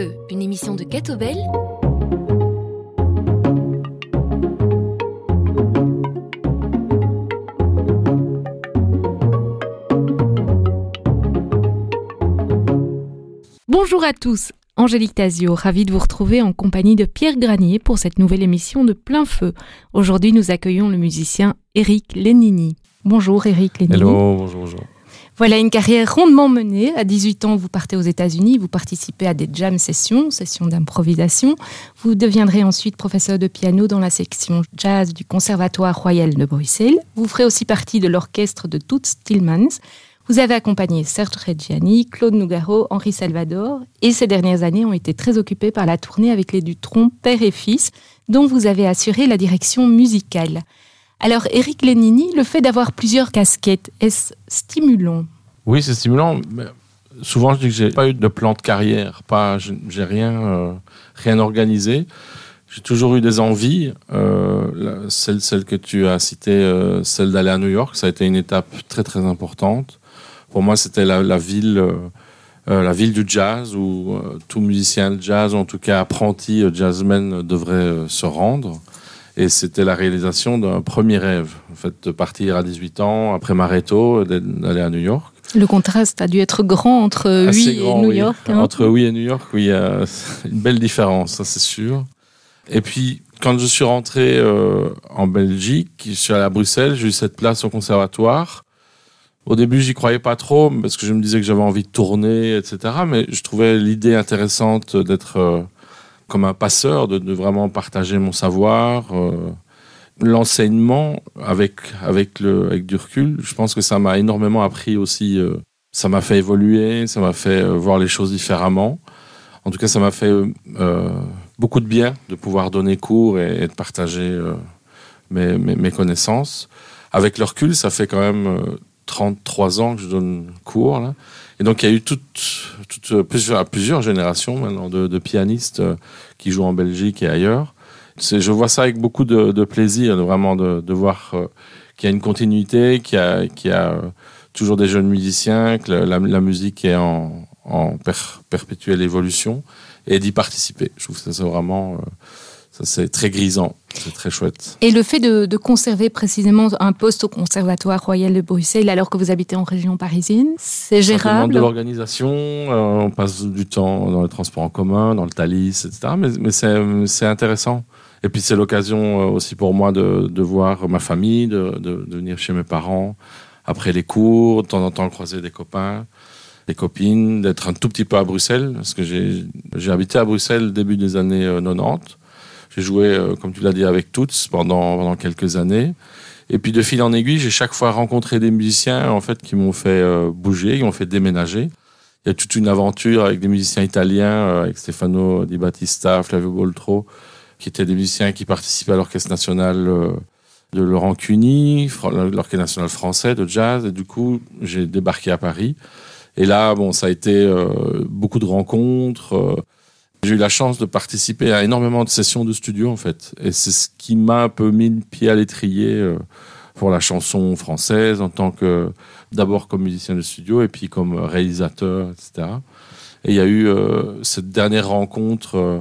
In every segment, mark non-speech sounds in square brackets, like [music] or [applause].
feu, une émission de Catobel. Bonjour à tous, Angélique Tazio, ravie de vous retrouver en compagnie de Pierre Granier pour cette nouvelle émission de Plein Feu. Aujourd'hui, nous accueillons le musicien Eric Lenini. Bonjour Eric Lenini. Hello, bonjour, bonjour. Voilà une carrière rondement menée. À 18 ans, vous partez aux États-Unis, vous participez à des jam sessions, sessions d'improvisation. Vous deviendrez ensuite professeur de piano dans la section jazz du Conservatoire royal de Bruxelles. Vous ferez aussi partie de l'orchestre de Toots Tillmans. Vous avez accompagné Serge Reggiani, Claude Nougaro, Henri Salvador, et ces dernières années ont été très occupées par la tournée avec les Dutron, père et fils, dont vous avez assuré la direction musicale. Alors, Eric Lenini, le fait d'avoir plusieurs casquettes, est-ce stimulant? Oui, c'est stimulant. Mais souvent, je dis que j'ai pas eu de plan de carrière, pas, j'ai rien, euh, rien organisé. J'ai toujours eu des envies. Euh, celle, celle que tu as citée, euh, celle d'aller à New York, ça a été une étape très très importante. Pour moi, c'était la, la, ville, la ville du jazz où tout musicien de jazz, en tout cas apprenti jazzman, devrait se rendre. Et c'était la réalisation d'un premier rêve, en fait, de partir à 18 ans, après Mareto, d'aller à New York. Le contraste a dû être grand entre oui et New oui. York. Hein. Entre oui et New York, oui, il y a [laughs] une belle différence, ça c'est sûr. Et puis, quand je suis rentré euh, en Belgique, je suis allé à Bruxelles, j'ai eu cette place au conservatoire. Au début, j'y croyais pas trop, parce que je me disais que j'avais envie de tourner, etc. Mais je trouvais l'idée intéressante d'être... Comme un passeur, de, vraiment partager mon savoir. Euh, L'enseignement, avec, avec, le, avec du recul, je pense que ça m'a énormément appris aussi. Euh, ça m'a fait évoluer, ça m'a fait euh, voir les choses différemment. En tout cas, ça m'a fait beaucoup de bien de pouvoir donner cours et, de partager mes, mes, mes, connaissances. Avec le recul, ça fait quand même 33 ans que je donne cours. Là. Et donc, il y a eu toute, toute, plusieurs, générations maintenant de, pianistes euh, qui jouent en Belgique et ailleurs. Je vois ça avec beaucoup de, plaisir, vraiment de, voir euh, qu'il y a une continuité, qu'il y a, euh, toujours des jeunes musiciens, que la, musique est en, en per, perpétuelle évolution et d'y participer. Je trouve c'est vraiment... Euh, c'est très grisant, c'est très chouette. Et le fait de, de, conserver précisément un poste au Conservatoire royal de Bruxelles alors que vous habitez en région parisienne, c'est gérable de l'organisation, euh, on passe du temps dans les transports en commun, dans le Thalys, etc. Mais, mais c'est intéressant. Et puis c'est l'occasion euh, aussi pour moi de, de, voir ma famille, de, de, de, venir chez mes parents après les cours, de temps en temps croiser des copains, des copines, d'être un tout petit peu à Bruxelles, parce que j'ai habité à Bruxelles début des années 90. J'ai joué, euh, comme tu l'as dit, avec Toots pendant, pendant quelques années. Et puis de fil en aiguille, j'ai chaque fois rencontré des musiciens en fait qui m'ont fait euh, bouger, qui m'ont fait déménager. Il y a toute une aventure avec des musiciens italiens, euh, avec Stefano Di Battista, Flavio Boltro, qui étaient des musiciens qui participaient à l'Orchestre national de Laurent Cuny, l'Orchestre national français de jazz. Et du coup, j'ai débarqué à Paris. Et là, bon, ça a été beaucoup de rencontres. J'ai eu la chance de participer à énormément de sessions de studio, en fait. Et c'est ce qui m'a un peu mis le pied à l'étrier euh, pour la chanson française, en tant que, d'abord comme musicien de studio, et puis comme réalisateur, etc. Et il y a eu euh, cette dernière rencontre euh,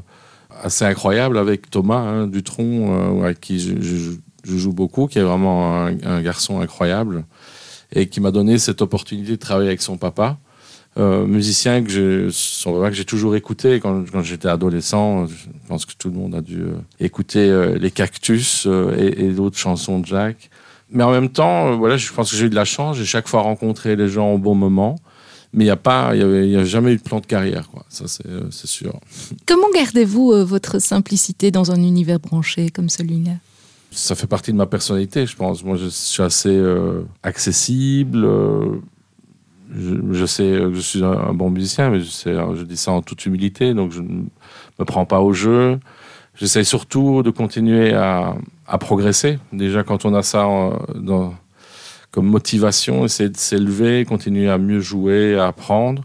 assez incroyable avec Thomas hein, Dutron, euh, avec qui je, joue beaucoup, qui est vraiment un garçon incroyable, et qui m'a donné cette opportunité de travailler avec son papa. Euh, musicien que je, j'ai toujours écouté quand, quand j'étais adolescent. Je pense que tout le monde a dû euh, écouter euh, les Cactus euh, et, et d'autres chansons de Jacques. Mais en même temps, voilà, je pense que j'ai eu de la chance. J'ai chaque fois rencontré les gens au bon moment. Mais il n'y a pas, il y, y a jamais eu de plan de carrière, quoi. Ça, c'est sûr. [laughs] Comment gardez-vous votre simplicité dans un univers branché comme celui-là? Ça fait partie de ma personnalité, je pense. Moi, je suis assez accessible. Euh, je, sais que je suis un, bon musicien, mais je, dis ça en toute humilité, donc je ne me prends pas au jeu. J'essaie surtout de continuer à, progresser. Déjà, quand on a ça comme motivation, essayer de s'élever, continuer à mieux jouer, à apprendre,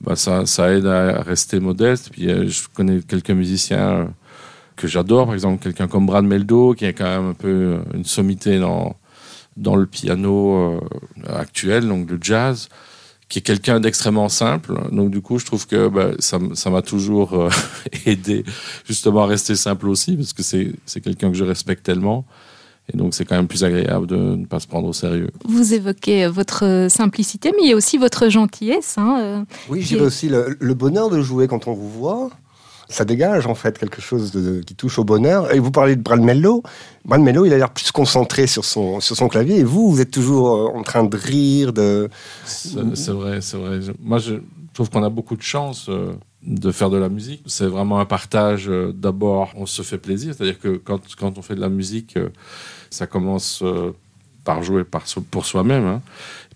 bah ça, aide à rester modeste. Puis euh, je connais quelques musiciens euh, que j'adore, par exemple quelqu'un comme Brad Meldo, qui est quand même un peu une sommité dans, dans le piano euh, actuel, donc le jazz qui est quelqu'un d'extrêmement simple. Donc du coup, je trouve que bah, ça m'a toujours euh, [laughs] aidé justement à rester simple aussi, parce que c'est quelqu'un que je respecte tellement. Et donc, c'est quand même plus agréable de ne pas se prendre au sérieux. Vous évoquez votre simplicité, mais il y a aussi votre gentillesse. Hein, euh, oui, j'ai aussi le, bonheur de jouer quand on vous voit ça dégage en fait quelque chose qui touche au bonheur. Et vous parlez de Brad Mello. Brad Mello, il a l'air plus concentré sur son, sur son clavier. Et vous, vous êtes toujours euh, en train de rire. C'est vrai, c'est vrai. Moi, je trouve qu'on a beaucoup de chance euh, de faire de la musique. C'est vraiment un partage. Euh, d'abord, on se fait plaisir. C'est-à-dire que quand, quand, on fait de la musique, ça commence par jouer pour soi-même. Hein.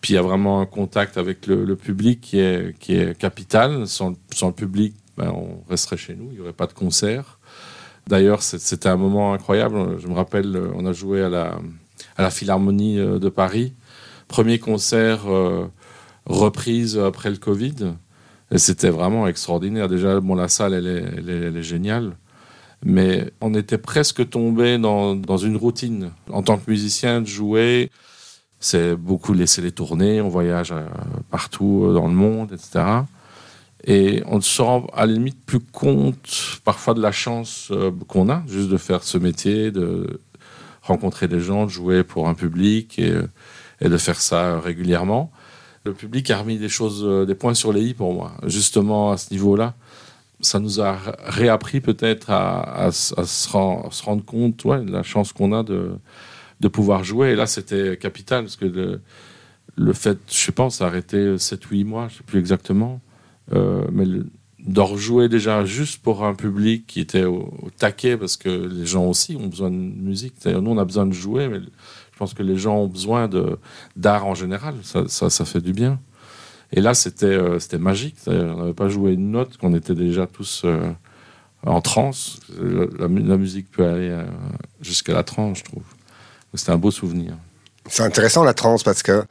Puis il y a vraiment un contact avec le, public qui est, qui est capital. Sans, sans le public, ben, on resterait chez nous, il n'y aurait pas de concert. D'ailleurs, c'était un moment incroyable. Je me rappelle, on a joué à la, Philharmonie euh, de Paris. Premier concert euh, reprise après le Covid. Et c'était vraiment extraordinaire. Déjà, bon, la salle, elle est, elle est, géniale. Mais on était presque tombé dans, dans, une routine. En tant que musicien, de jouer, c'est beaucoup laisser les tournées. On voyage euh, partout dans le monde, etc. Et on se rend à la limite plus compte parfois de la chance euh, qu'on a juste de faire ce métier, de rencontrer des gens, de jouer pour un public et, euh, de faire ça régulièrement. Le public a remis des choses, euh, des points sur les i pour moi, justement à ce niveau-là. Ça nous a réappris peut-être à, se, rendre, compte ouais, de la chance qu'on a de, de pouvoir jouer. Et là, c'était capital parce que le, le fait, je sais pas, arrêté 7-8 mois, je sais plus exactement. Euh, mais de rejouer déjà juste pour un public qui était au, taquet, parce que les gens aussi ont besoin de musique. Nous, on a besoin de jouer, mais je pense que les gens ont besoin d'art en général. Ça, ça, fait du bien. Et là, c'était euh, c'était magique. On n'avait pas joué une note, qu'on était déjà tous euh, en transe. La, musique peut aller jusqu'à la transe, je trouve. C'était un beau souvenir. C'est intéressant la transe parce que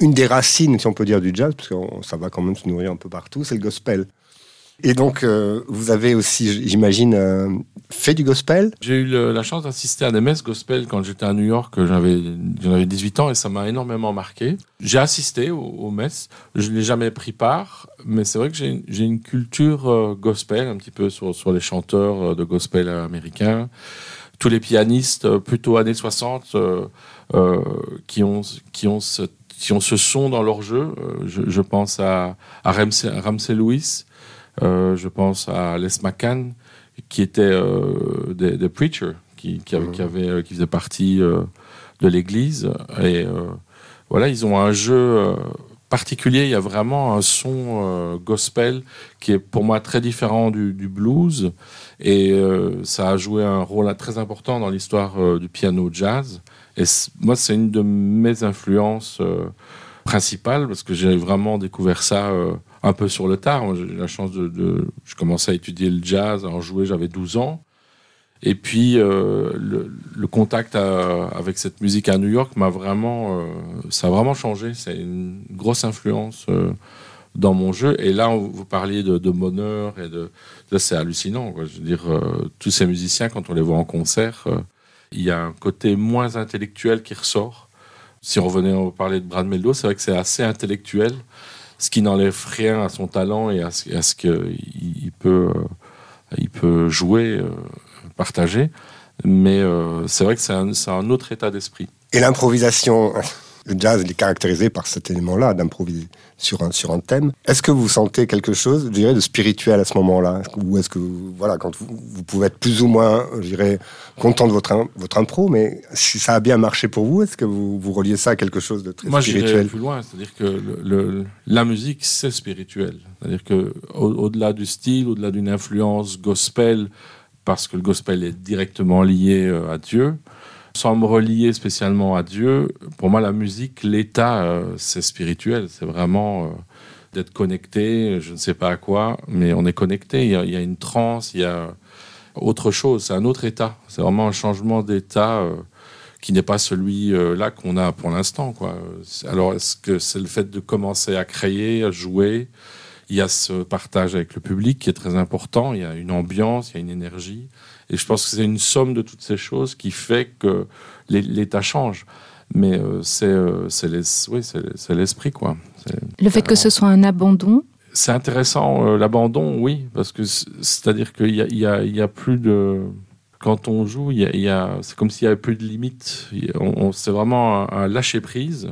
une des racines, si on peut dire, du jazz, parce que ça va quand même se nourrir un peu partout, c'est le gospel. Et donc, euh, vous avez aussi, j'imagine, euh, fait du gospel J'ai eu la chance d'assister à des messes gospel quand j'étais à New York, j'avais 18 ans et ça m'a énormément marqué. J'ai assisté aux, messes, je n'ai jamais pris part, mais c'est vrai que j'ai une culture euh, gospel, un petit peu sur, sur les chanteurs de gospel américains, tous les pianistes plutôt années 60 qui, ont, qui ont cette si on se son dans leur jeu, euh, je, pense à, à Ramsey, Lewis, euh, je pense à Les McCann, qui était euh, des, preachers, qui, qui, avait, qui, qui faisait partie de l'Église. Et voilà, ils ont un jeu particulier. Il y a vraiment un son gospel qui est pour moi très différent du, du blues. Et ça a joué un rôle très important dans l'histoire du piano jazz. Et moi, c'est une de mes influences euh, principales parce que j'ai vraiment découvert ça euh, un peu sur le tard. J'ai eu la chance de, Je commençais à étudier le jazz, à en jouer, j'avais 12 ans. Et puis, euh, le, contact avec cette musique à New York m'a vraiment. ça a vraiment changé. C'est une grosse influence dans mon jeu. Et là, vous parliez de, bonheur et de. c'est hallucinant. Je veux dire, tous ces musiciens, quand on les voit en concert il y a un côté moins intellectuel qui ressort. Si on revenait à parler de Brad Meldo, c'est vrai que c'est assez intellectuel, ce qui n'enlève rien à son talent et à ce, qu'il peut, euh, peut jouer, euh, partager. Mais euh, c'est vrai que c'est un autre état d'esprit. Et l'improvisation le jazz il est caractérisé par cet élément-là, d'improviser sur un, sur un thème. Est-ce que vous sentez quelque chose, je dirais, de spirituel à ce moment-là? Ou est-ce que, voilà, quand vous, vous, pouvez être plus ou moins, je dirais, content de votre, votre impro, mais si ça a bien marché pour vous, est-ce que vous, vous reliez ça à quelque chose de très Moi, spirituel? Moi, plus loin, c'est-à-dire que le, la musique, c'est spirituel. C'est-à-dire que au-delà du style, au-delà d'une influence gospel, parce que le gospel est directement lié euh, à Dieu, sans me relier spécialement à Dieu, pour moi, la musique, l'état, euh, c'est spirituel. C'est vraiment euh, d'être connecté, je ne sais pas à quoi, mais on est connecté. Il y a, une transe, il y a autre chose. C'est un autre état. C'est vraiment un changement d'état euh, qui n'est pas celui-là qu'on a pour l'instant. Alors, est-ce que c'est le fait de commencer à créer, à jouer? Il y a ce partage avec le public qui est très important. Il y a une ambiance, il y a une énergie. Et je pense que c'est une somme de toutes ces choses qui fait que l'état change. Mais euh, c'est euh, oui, l'esprit, quoi. Le fait que ce soit un abandon, C'est intéressant, euh, l'abandon, oui, parce que c'est-à-dire qu'il y a, y, a, il y a plus de. Quand on joue, il y a, il y a- c'est comme s'il y avait plus de limites. On- on- c'est vraiment un, un lâcher prise.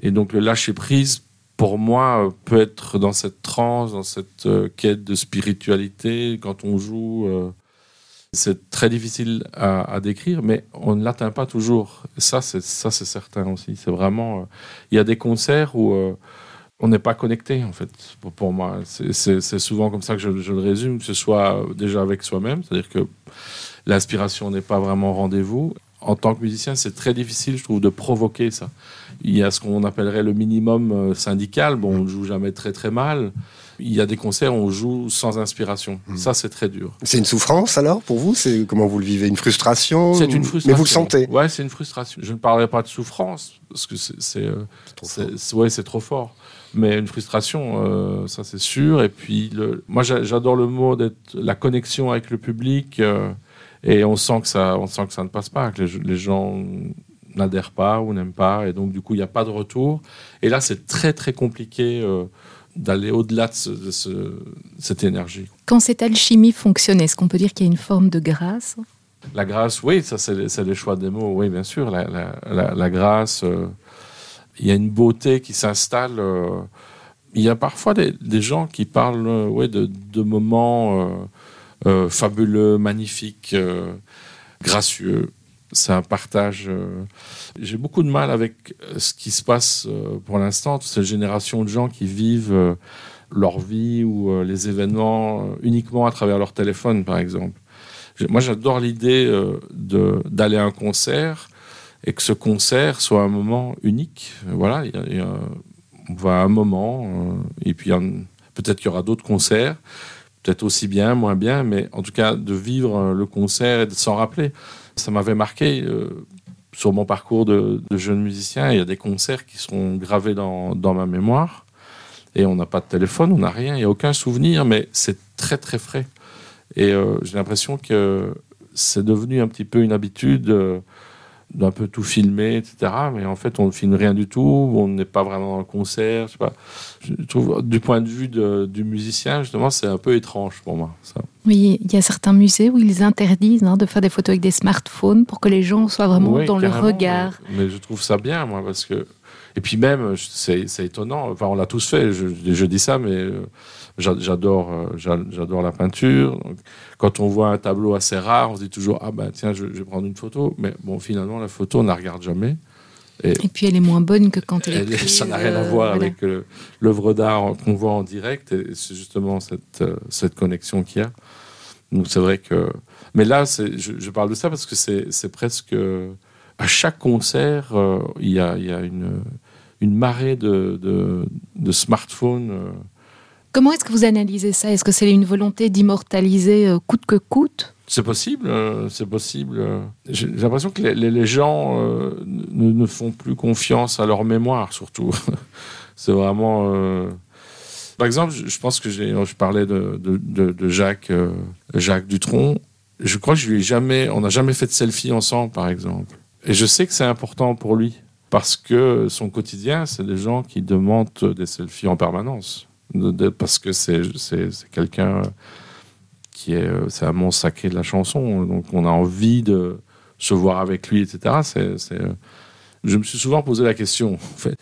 Et donc le lâcher prise, pour moi, peut être dans cette transe, dans cette euh, quête de spiritualité. Quand on joue, c'est très difficile à, décrire, mais on ne l'atteint pas toujours. Ça, c'est ça, c'est certain aussi. C'est vraiment. euh, il y a des concerts où euh, on n'est pas connecté, en fait, pour, moi. C'est- souvent comme ça que je, je le résume, que ce soit déjà avec soi-même, c'est-à-dire que l'inspiration n'est pas vraiment rendez-vous. En tant que musicien, c'est très difficile, je trouve, de provoquer ça. Il y a ce qu'on appellerait le minimum euh, syndical. Bon, on ne joue jamais très très mal. Il y a des concerts où on joue sans inspiration. Mhm. Ça, c'est très dur. C'est une souffrance alors pour vous? C'est comment vous le vivez? Une frustration C'est une frustration. Mais vous le sentez? Ouais, c'est une frustration. Je ne parlerai pas de souffrance parce que c'est c'est, euh, ouais, c'est trop fort. Mais une frustration, euh, ça c'est sûr. Et puis, le, moi j'a- j'adore le mot d'être la connexion avec le public. euh, et on sent que ça, on sent que ça ne passe pas, que les, les gens n'adhèrent pas ou n'aiment pas. Et donc, du coup, il n'y a pas de retour. Et là, c'est très très compliqué euh, d'aller au-delà de, ce- de ce- cette énergie. quand cette alchimie fonctionne, est-ce qu'on peut dire qu'il y a une forme de grâce? La grâce, oui, ça c'est les, choix des mots, oui, bien sûr. La, la- la- la grâce, euh, il y a une beauté qui s'installe. euh, il y a parfois des, des gens qui parlent ouais, de, de moments euh, fabuleux, magnifiques, euh, gracieux. C'est un partage. euh, J'ai beaucoup de mal avec ce qui se passe pour l'instant, toutes ces générations de gens qui vivent leur vie ou les événements uniquement à travers leur téléphone, par exemple. Moi, j'adore l'idée d'aller à un concert et que ce concert soit un moment unique. Voilà, il y a- on va à un moment, et puis peut-être qu'il y aura d'autres concerts, peut-être aussi bien, moins bien, mais en tout cas de vivre euh, le concert et de s'en rappeler. Ça m'avait marqué euh, sur mon parcours de, jeune musicien. Il y a des concerts qui seront gravés dans, ma mémoire. Et on n'a pas de téléphone, on n'a rien, il n'y a aucun souvenir, mais c'est très très frais. Et euh, j'ai l'impression que c'est devenu un petit peu une habitude d'un peu tout filmer, etc. Mais en fait, on ne filme rien du tout, on n'est pas vraiment dans le concert. Je, sais pas. je trouve, du point de vue de- du musicien, justement, c'est un peu étrange pour moi. Ça. Oui, il y a certains musées où ils interdisent hein, de faire des photos avec des smartphones pour que les gens soient vraiment Oui, dans le regard. Mais, mais je trouve ça bien, moi, parce que. Et puis même, c'est étonnant. Enfin, on l'a tous fait. Je, je dis ça, mais euh, j'adore, euh, j'a- j'adore la peinture. Quand on voit un tableau assez rare, on se dit toujours ah ben tiens, je, je vais prendre une photo. Mais bon, finalement, la photo, on ne la regarde jamais. Et puis elle est moins bonne que quand elle est Elle- prise, ça n'a rien à euh, voir voilà. avec euh, l'œuvre d'art qu'on voit en direct. Et c'est justement cette, euh, cette connexion qu'il y a. Donc c'est vrai que. Mais là, je, je parle de ça parce que c'est presque. À chaque concert, il y, a, y a une, une marée de, de, de smartphones. Comment est-ce que vous analysez ça? Est-ce que c'est une volonté d'immortaliser euh, coûte que coûte? C'est possible, euh, c'est possible. J'ai l'impression que les, gens euh, ne, font plus confiance à leur mémoire, surtout. [laughs] c'est vraiment. Par exemple, je, pense que je parlais de, de- Jacques, Jacques Dutronc. Je crois que je lui ai jamais, on n'a jamais fait de selfie ensemble, par exemple. Et je sais que c'est important pour lui parce que son quotidien, c'est des gens qui demandent des selfies en permanence. Parce que c'est, quelqu'un qui est, euh, c'est un monstre sacré de la chanson. Donc on a envie de se voir avec lui, etc. Euh, je me suis souvent posé la question, en fait.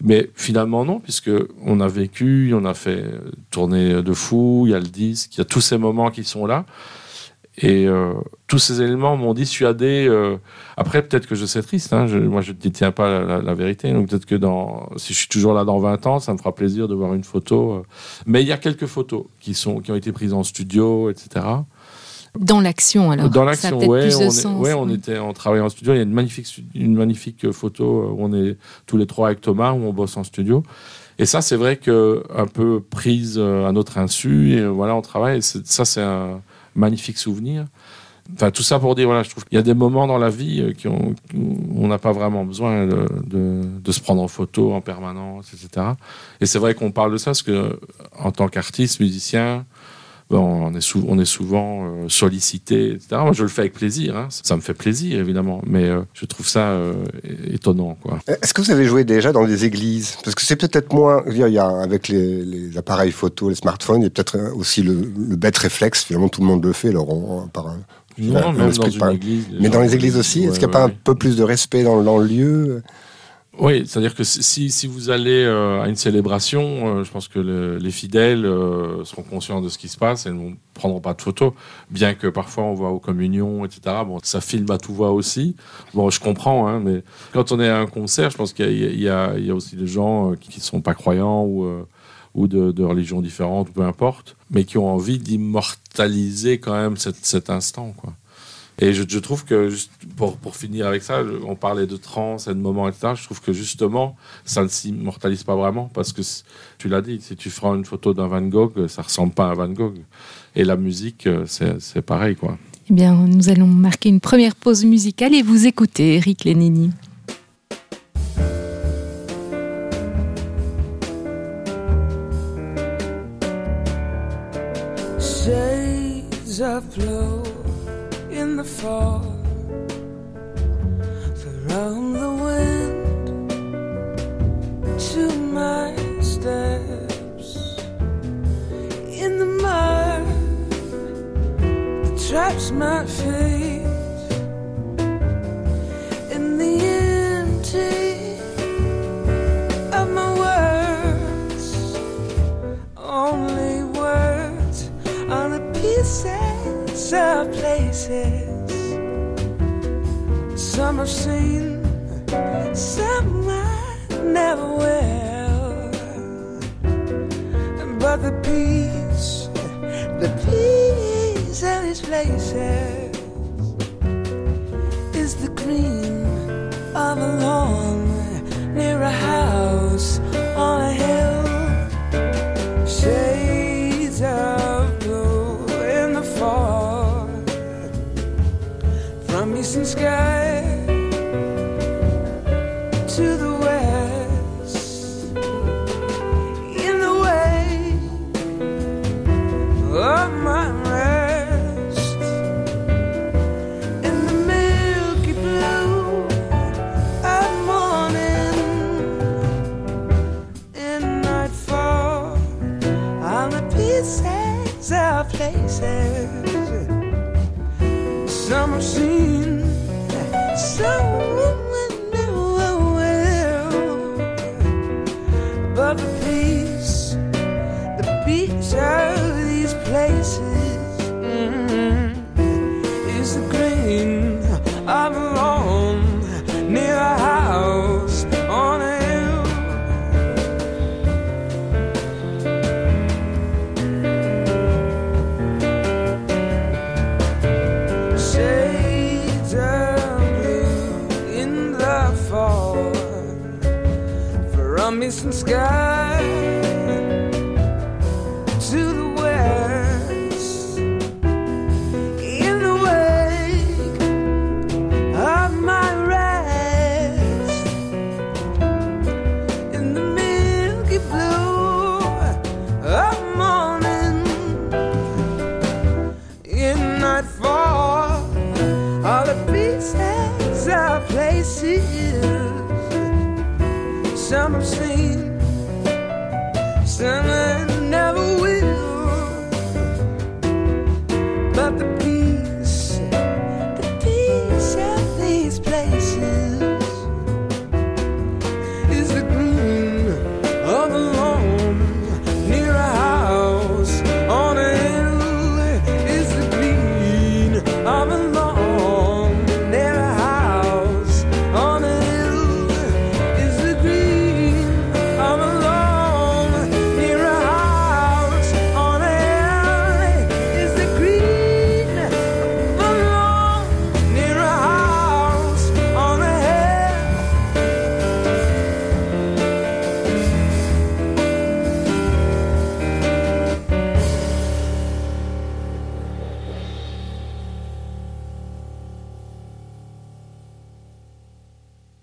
Mais finalement non, puisque on a vécu, on a fait euh, tourner de fou, il y a le disque, il y a tous ces moments qui sont là. Et euh, tous ces éléments m'ont dissuadé. euh, après, peut-être que je sais triste. Hein, je, moi, je ne détiens pas la, la- la vérité. Donc, peut-être que dans, si je suis toujours là dans 20 ans, ça me fera plaisir de voir une photo. euh. Mais il y a quelques photos qui, sont, qui ont été prises en studio, etc. Dans l'action, alors Dans l'action, de on, ouais, on oui. était, on travaillait en studio. Il y a une magnifique, une magnifique photo où on est tous les trois avec Thomas, où on bosse en studio. Et ça, c'est vrai que un peu prise à notre insu, et voilà, on travaille. Ça, c'est un magnifique souvenir. Enfin, tout ça pour dire, voilà, je trouve qu'il y a des moments dans la vie euh, qui où on n'a pas vraiment besoin de, de- se prendre en photo en permanence, etc. Et c'est vrai qu'on parle de ça parce que, en tant qu'artiste, musicien, on, est on est souvent euh, sollicité, etc. Moi, je le fais avec plaisir. Hein. Ça me fait plaisir, évidemment. Mais euh, je trouve ça euh, étonnant. Quoi. Est-ce que vous avez joué déjà dans des églises? Parce que c'est peut-être moins. Il y a, avec les, appareils photo, les smartphones, il y a peut-être aussi le, bête réflexe. Finalement, tout le monde le fait. Alors, par un, non, même dans une église. Mais dans les églises aussi, est-ce qu'il n'y a pas un peu plus de respect dans, dans le lieu? Oui, c'est-à-dire que si, si, vous allez euh, à une célébration, euh, je pense que les fidèles euh, seront conscients de ce qui se passe et ne prendront pas de photos, bien que parfois on voit aux communions, etc. Bon, ça filme à tout va aussi. Bon, je comprends, hein, mais quand on est à un concert, je pense qu'il y, y, a aussi des gens qui ne sont pas croyants ou, ou de, de religions différentes, peu importe, mais qui ont envie d'immortaliser quand même cet, cet instant, quoi. Et je, je, trouve que, juste pour, pour, finir avec ça, on parlait de trans et de moments, etc. Je trouve que justement, ça ne s'immortalise pas vraiment parce que tu l'as dit, si tu feras une photo d'un Van Gogh, ça ressemble pas à Van Gogh. Et la musique, c'est pareil, quoi. Eh bien, nous allons marquer une première pause musicale et vous écoutez Eric Lénini. Shades of blue in the fall. From the wind to my steps in the mud, the traps my feet I've seen, some I never will. But the peace, the peace of these places is the green of a lawn near a house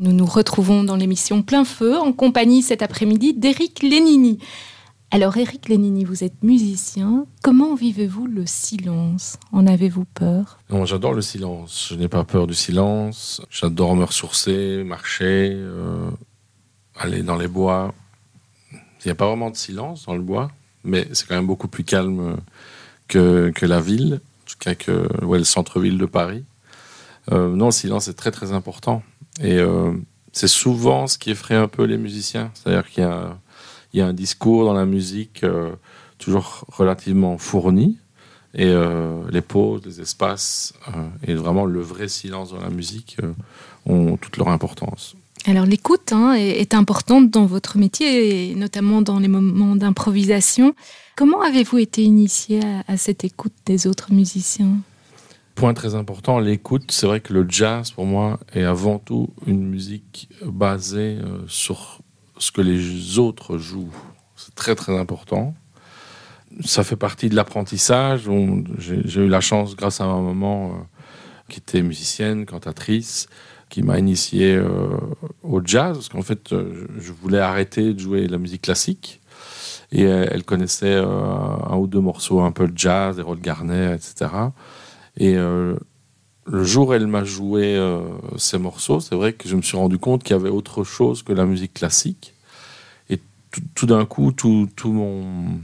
Nous nous retrouvons dans l'émission Plein Feu en compagnie cet après-midi d'Éric Lénini. Alors Eric Lénini, vous êtes musicien. Comment vivez-vous le silence? En avez-vous peur? Non, j'adore le silence. Je n'ai pas peur du silence. J'adore me ressourcer, marcher, euh, aller dans les bois. Il n'y a pas vraiment de silence dans le bois, mais c'est quand même beaucoup plus calme que, que la ville, en tout cas que ouais, le centre-ville de Paris. Euh, non, le silence est très très important. Et euh, c'est souvent ce qui effraie un peu les musiciens. C'est-à-dire qu'il y a, un discours dans la musique euh, toujours relativement fourni. Et les pauses, les espaces et vraiment le vrai silence dans la musique ont toute leur importance. Alors l'écoute hein, est, importante dans votre métier, et notamment dans les moments d'improvisation. Comment avez-vous été initié à, cette écoute des autres musiciens? Point très important, l'écoute. C'est vrai que le jazz, pour moi, est avant tout une musique basée euh, sur ce que les autres jouent. C'est très très important. Ça fait partie de l'apprentissage. J'ai eu la chance, grâce à ma maman, euh, qui était musicienne, cantatrice, qui m'a initié euh, au jazz, parce qu'en fait, je voulais arrêter de jouer la musique classique. Et elle connaissait un ou deux morceaux un peu de jazz, des Rod Garner, etc. Et le jour où elle m'a joué ces morceaux, c'est vrai que je me suis rendu compte qu'il y avait autre chose que la musique classique. Et tout, d'un coup, tout, mon...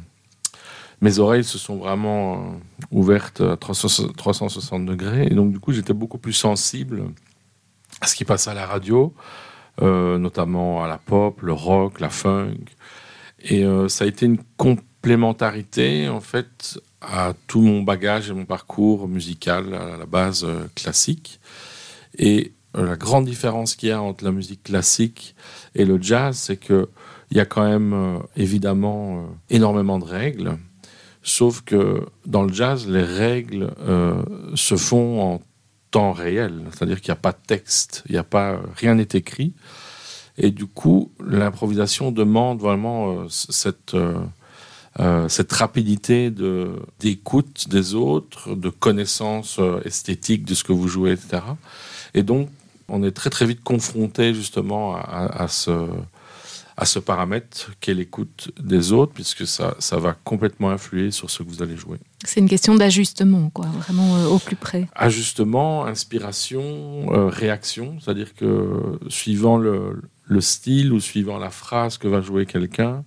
mes oreilles se sont vraiment ouvertes à 360 degrés. Et donc, du coup, j'étais beaucoup plus sensible ce qui passe à la radio, euh, notamment à la pop, le rock, la funk. Et euh, ça a été une complémentarité, en fait, à tout mon bagage et mon parcours musical à la base euh, classique. Et la grande différence qu'il y a entre la musique classique et le jazz, c'est qu'il y a quand même évidemment énormément de règles. Sauf que dans le jazz, les règles se font en temps réel, c'est-à-dire qu'il n'y a pas de texte, il n'y a pas rien n'est écrit, et du coup l'improvisation demande vraiment euh, cette euh, euh, cette rapidité de d'écoute des autres, de connaissance esthétique de ce que vous jouez, etc. Et donc on est très très vite confronté justement à, à ce à ce paramètre qu'est l'écoute des autres, puisque ça, ça va complètement influer sur ce que vous allez jouer. C'est une question d'ajustement, quoi, vraiment euh, au plus près. Ajustement, inspiration, euh, réaction, c'est-à-dire que suivant le, le, style ou suivant la phrase que va jouer quelqu'un,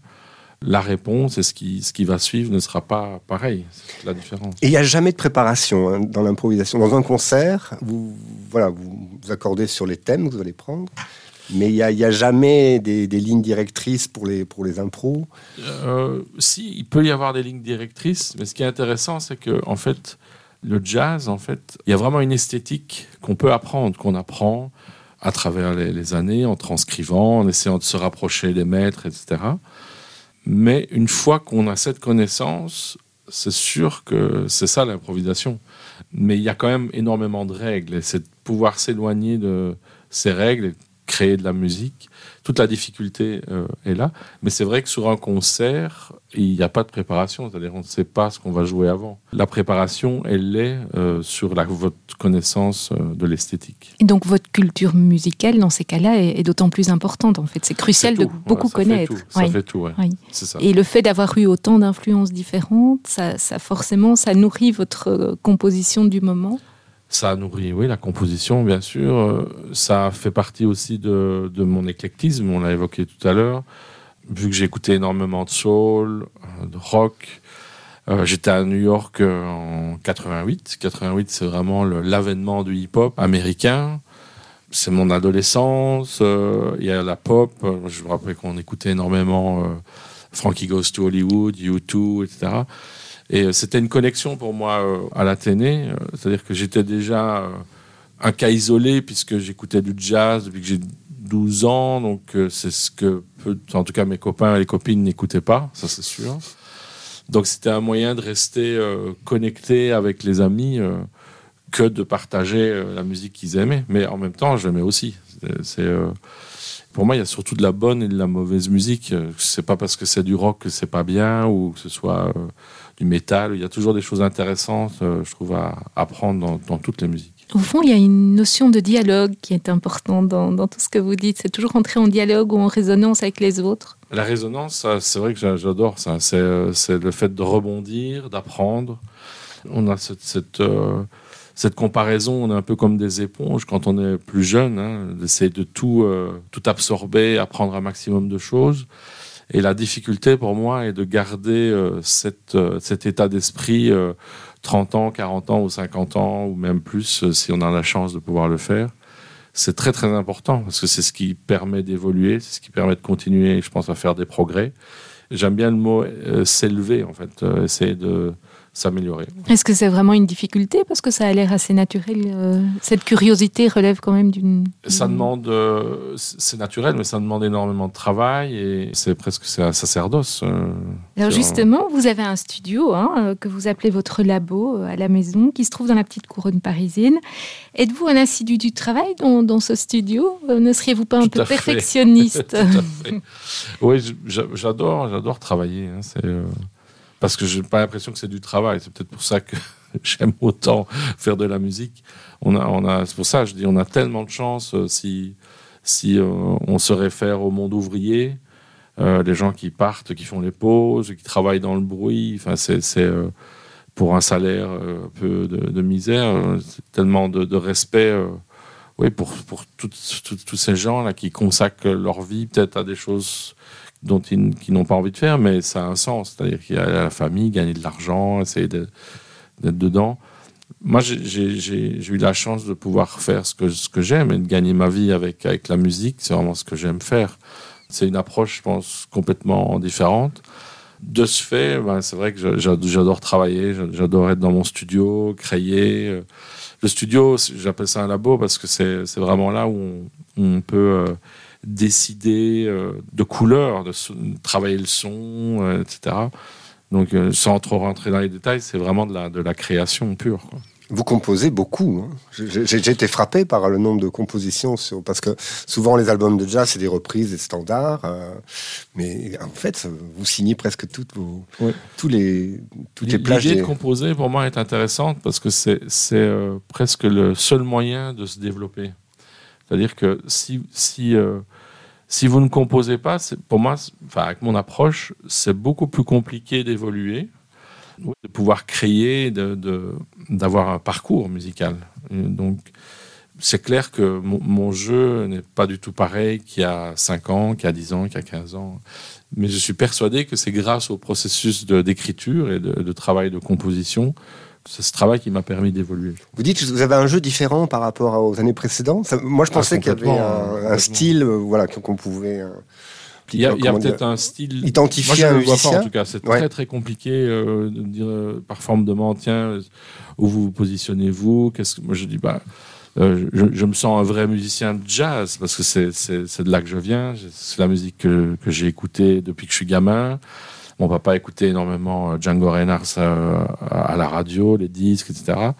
la réponse et ce qui, ce qui va suivre ne sera pas pareil. C'est la différence. Et il n'y a jamais de préparation hein, dans l'improvisation. Dans un concert, vous, voilà, vous vous accordez sur les thèmes que vous allez prendre. Mais il n'y a, a, jamais des, lignes directrices pour les, pour les impros euh, Si, il peut y avoir des lignes directrices, mais ce qui est intéressant, c'est que en fait, le jazz, en fait, il y a vraiment une esthétique qu'on peut apprendre, qu'on apprend à travers les, années, en transcrivant, en essayant de se rapprocher des maîtres, etc. Mais une fois qu'on a cette connaissance, c'est sûr que c'est ça l'improvisation. Mais il y a quand même énormément de règles, et c'est de pouvoir s'éloigner de ces règles créer de la musique. Toute la difficulté euh, est là. Mais c'est vrai que sur un concert, il n'y a pas de préparation. C'est-à-dire on ne sait pas ce qu'on va jouer avant. La préparation, elle est euh, sur la, votre connaissance euh, de l'esthétique. Et donc votre culture musicale, dans ces cas-là, est, d'autant plus importante. En fait, c'est crucial de beaucoup connaître. Ça fait tout, oui. Ça. Et le fait d'avoir eu autant d'influences différentes, ça, ça forcément, ça nourrit votre composition du moment ça a nourri, oui, la composition, bien sûr. Euh, ça fait partie aussi de, mon éclectisme, on l'a évoqué tout à l'heure. Vu que j'écoutais énormément de soul, euh, de rock, euh, j'étais à New York en 88. 88, c'est vraiment l'avènement du hip-hop américain. C'est mon adolescence. Il y a la pop. Je me rappelle qu'on écoutait énormément Frankie Goes to Hollywood, U2, etc. Et euh, c'était une connexion pour moi euh, à l'Athénée, euh, c'est-à-dire que j'étais déjà un cas isolé puisque j'écoutais du jazz depuis que j'ai 12 ans, donc c'est ce que, en tout cas, mes copains et les copines n'écoutaient pas, ça c'est sûr. Donc c'était un moyen de rester connecté avec les amis que de partager la musique qu'ils aimaient. Mais en même temps, j'aimais aussi. C'est pour moi, il y a surtout de la bonne et de la mauvaise musique. C'est pas parce que c'est du rock que c'est pas bien ou que ce soit du métal. Il y a toujours des choses intéressantes, euh, je trouve, à apprendre dans, toutes les musiques. Au fond, il y a une notion de dialogue qui est importante dans, dans tout ce que vous dites. C'est toujours entrer en dialogue ou en résonance avec les autres. La résonance, c'est vrai que j'adore ça. C'est le fait de rebondir, d'apprendre. On a cette, cette cette comparaison, on est un peu comme des éponges quand on est plus jeune, hein, d'essayer de tout, euh, tout absorber, apprendre un maximum de choses. Et la difficulté pour moi est de garder euh, euh, cet état d'esprit 30 ans, 40 ans ou 50 ans, ou même plus, si on a la chance de pouvoir le faire. C'est très très important parce que c'est ce qui permet d'évoluer, c'est ce qui permet de continuer, je pense, à faire des progrès. J'aime bien le mot s'élever, en fait, essayer de, s'améliorer. Est-ce que c'est vraiment une difficulté parce que ça a l'air assez naturel euh, Cette curiosité relève quand même d'une. Ça demande, euh, c'est naturel, mais ça demande énormément de travail et c'est presque un sacerdoce. Euh, Alors justement, vous avez un studio hein, que vous appelez votre labo à la maison, qui se trouve dans la petite couronne parisienne. Êtes-vous un assidu du travail dans, dans ce studio Ne seriez-vous pas un peu perfectionniste [laughs] Oui, j'adore, j'adore travailler. Hein, c'est parce que je n'ai pas l'impression que c'est du travail. C'est peut-être pour ça que [laughs] j'aime autant faire de la musique. On a, on a, c'est pour ça que je dis, on a tellement de chance euh, si, si euh, on se réfère au monde ouvrier, euh, les gens qui partent, qui font les pauses, qui travaillent dans le bruit. Enfin, c'est, pour un salaire un peu de, misère, tellement de, respect. oui, pour, pour tous ces gens-là qui consacrent leur vie peut-être à des choses dont ils, qui n'ont pas envie de faire, mais ça a un sens. C'est-à-dire qu'il y a la famille, gagner de l'argent, essayer d'être dedans. Moi, j'ai eu la chance de pouvoir faire ce que, ce que j'aime et de gagner ma vie avec, avec la musique. C'est vraiment ce que j'aime faire. C'est une approche, je pense, complètement différente. De ce fait, ben, c'est vrai que j'adore travailler, j'adore être dans mon studio, créer. Le studio, j'appelle ça un labo parce que c'est vraiment là où on, peut euh, décider euh, de couleurs, de, travailler le son, euh, etc. Donc, euh, sans trop rentrer dans les détails, c'est vraiment de la, de la création pure. Vous composez beaucoup. Hein. J'ai été frappé par le nombre de compositions, parce que souvent les albums de jazz, c'est des reprises, des standards. mais en fait, vous signez presque toutes vos, tous les, toutes les plages. L'idée de composer, pour moi, est intéressante parce que c'est presque le seul moyen de se développer. C'est-à-dire que si, si si vous ne composez pas, pour moi, enfin, avec mon approche, c'est beaucoup plus compliqué d'évoluer, de pouvoir créer, d'avoir un parcours musical. Donc, c'est clair que mon, jeu n'est pas du tout pareil qu'il y a 5 ans, qu'il y a 10 ans, qu'il y a 15 ans. Mais je suis persuadé que c'est grâce au processus d'écriture et de, travail de composition c'est ce travail qui m'a permis d'évoluer. Vous dites que vous avez un jeu différent par rapport aux années précédentes. moi, je ah, pensais qu'il y avait un, style euh, voilà, qu'on pouvait. Euh, il y a, peut-être un style. Identifié Moi, je ne pas, en tout cas. C'est très, très compliqué euh, de dire, parfois on me demande, tiens, où vous vous positionnez-vous? Qu'est-ce que... Moi, je dis, bah, je, me sens un vrai musicien de jazz parce que c'est, de là que je viens. C'est la musique que, que j'ai écoutée depuis que je suis gamin. Mon papa écoutait énormément euh, Django Reinhardt euh, à la radio, les disques, etc.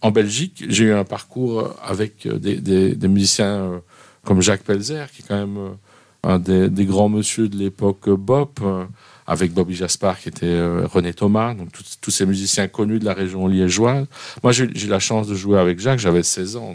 En Belgique, j'ai eu un parcours avec euh, des, musiciens comme Jacques Pelzer, qui est quand même un des, grands monsieur de l'époque bop, avec Bobby Jaspar, qui était René Thomas, donc tous ces musiciens connus de la région liégeoise. Moi, j'ai eu la chance de jouer avec Jacques, j'avais 16 ans,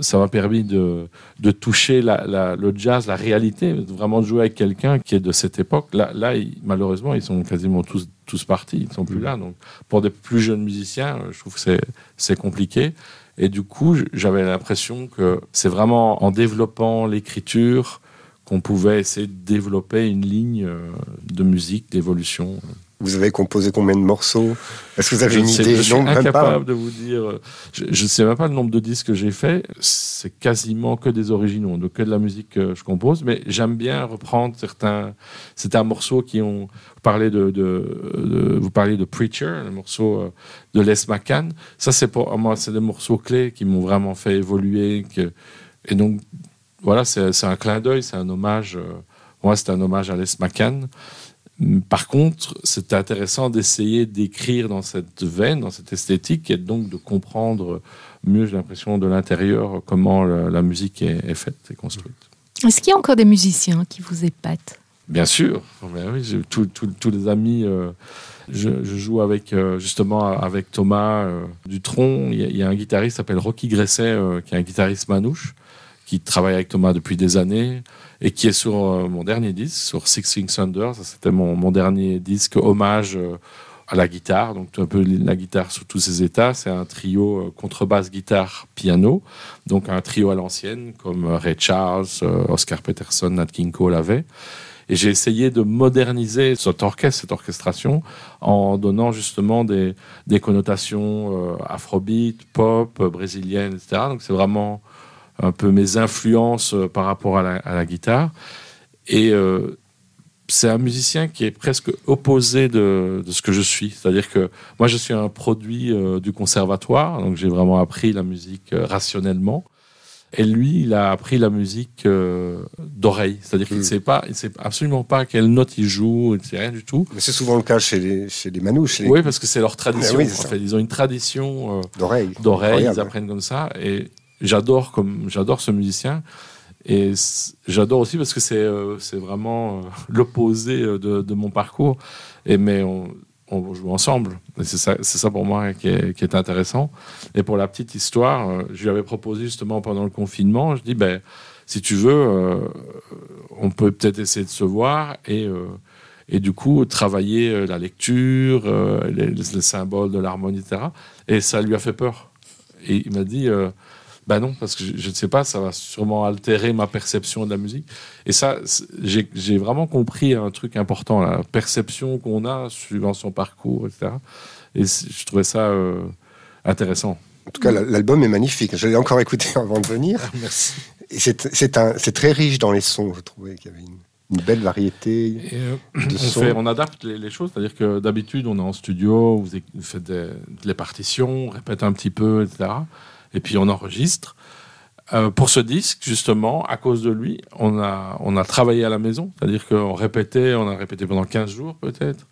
ça m'a permis de, de toucher la, le jazz, la réalité, vraiment de jouer avec quelqu'un qui est de cette époque. Là, là malheureusement, ils sont quasiment tous, tous partis, ils ne sont plus là. Donc, pour des plus jeunes musiciens, je trouve que c'est compliqué. Et du coup, j'avais l'impression que c'est vraiment en développant l'écriture qu'on pouvait essayer de développer une ligne euh, de musique, d'évolution. Vous avez composé combien de morceaux? Est-ce que vous avez une idée? Je suis incapable de vous dire. Je ne sais même pas le nombre de disques que j'ai fait. C'est quasiment que des originaux, donc que de la musique que je compose. Mais j'aime bien reprendre certains. C'était un morceau qui ont parlé de, de, vous parlez de Preacher, le morceau euh, de Les McCann. Ça, c'est pour moi, c'est des morceaux clés qui m'ont vraiment fait évoluer. Que, et donc, voilà, c'est un clin d'œil, c'est un hommage. Euh, moi, c'est un hommage à Les McCann. Par contre, c'était intéressant d'essayer d'écrire dans cette veine, dans cette esthétique, et donc de comprendre mieux, j'ai l'impression, de l'intérieur comment la, musique est, faite et construite. Est-ce qu'il y a encore des musiciens qui vous épatent? Bien sûr. Ben oui, tous les amis. Euh, je, joue avec euh, justement avec Thomas euh, Dutron. Il y, a, un guitariste qui s'appelle Rocky Gresset, qui est un guitariste manouche, qui travaille avec Thomas depuis des années et qui est sur mon dernier disque, sur Six Things Thunder. Ça, c'était mon, dernier disque hommage à la guitare, donc un peu la guitare sous tous ses états. C'est un trio euh, contrebasse, guitare, piano, donc un trio à l'ancienne comme euh, Ray Charles, euh, Oscar Peterson, Nat King Cole. Et j'ai essayé de moderniser cet orchestre, cette orchestration, en donnant justement des, des connotations afrobeat, pop, brésilienne, etc. Donc c'est vraiment un peu mes influences par rapport à la, à la guitare. Et c'est un musicien qui est presque opposé de, ce que je suis. C'est-à-dire que moi, je suis un produit euh, du conservatoire, donc j'ai vraiment appris la musique euh, rationnellement. Et lui, il a appris la musique euh, d'oreille. C'est-à-dire qu'il ne hmm. sait pas, il sait absolument pas quelle note il joue, il ne sait rien du tout. Mais c'est souvent le cas chez les, chez les manouches. Oui, parce que c'est leur tradition. ils ont une tradition d'oreille. D'oreille, ils apprennent comme ça. Et j'adore comme j'adore ce musicien. Et j'adore aussi parce que c'est euh, vraiment euh, l'opposé euh, de, mon parcours. Et, mais on, joue ensemble. C'est ça, ça pour moi qui est, qui est, intéressant. Et pour la petite histoire, je lui avais proposé justement pendant le confinement, je dis, ben, si tu veux, on peut peut-être essayer de se voir et, et du coup travailler la lecture, les, les, symboles de l'harmonie, etc. Et ça lui a fait peur. Et il m'a dit, ben non, parce que je ne sais pas, ça va sûrement altérer ma perception de la musique. Et ça, j'ai vraiment compris un truc important, la perception qu'on a suivant son parcours, etc. Et je trouvais ça euh, intéressant. En tout cas, l'album est magnifique. Je l'ai encore écouté [laughs] avant de venir. Merci. Et c'est très riche dans les sons, je trouvais qu'il y avait une, belle variété euh, de on, sons. on adapte les, choses, c'est-à-dire que d'habitude, on est en studio, vous faites des, les partitions, on répète un petit peu, etc et puis on enregistre. Euh, pour ce disque, justement, à cause de lui, on a, on a travaillé à la maison, c'est-à-dire qu'on répétait, on a répété pendant 15 jours peut-être.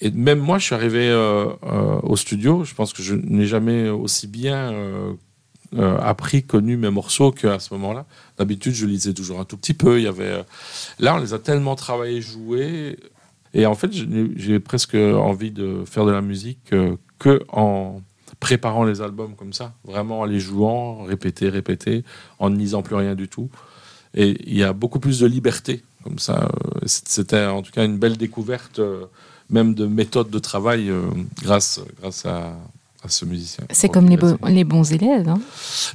Et même moi, je suis arrivé euh, euh, au studio, je pense que je n'ai jamais aussi bien appris, connu mes morceaux qu'à ce moment-là. D'habitude, je lisais toujours un tout petit peu. Il y avait, là, on les a tellement travaillés, joués. Et en fait, j'ai presque envie de faire de la musique que en préparant les albums comme ça, vraiment en les jouant, répéter, répéter, en ne lisant plus rien du tout. Et il y a beaucoup plus de liberté comme ça. C'était en tout cas une belle découverte, euh, même de méthode de travail, euh, grâce, grâce à, à ce musicien. C'est comme les, les, bons élèves. Hein.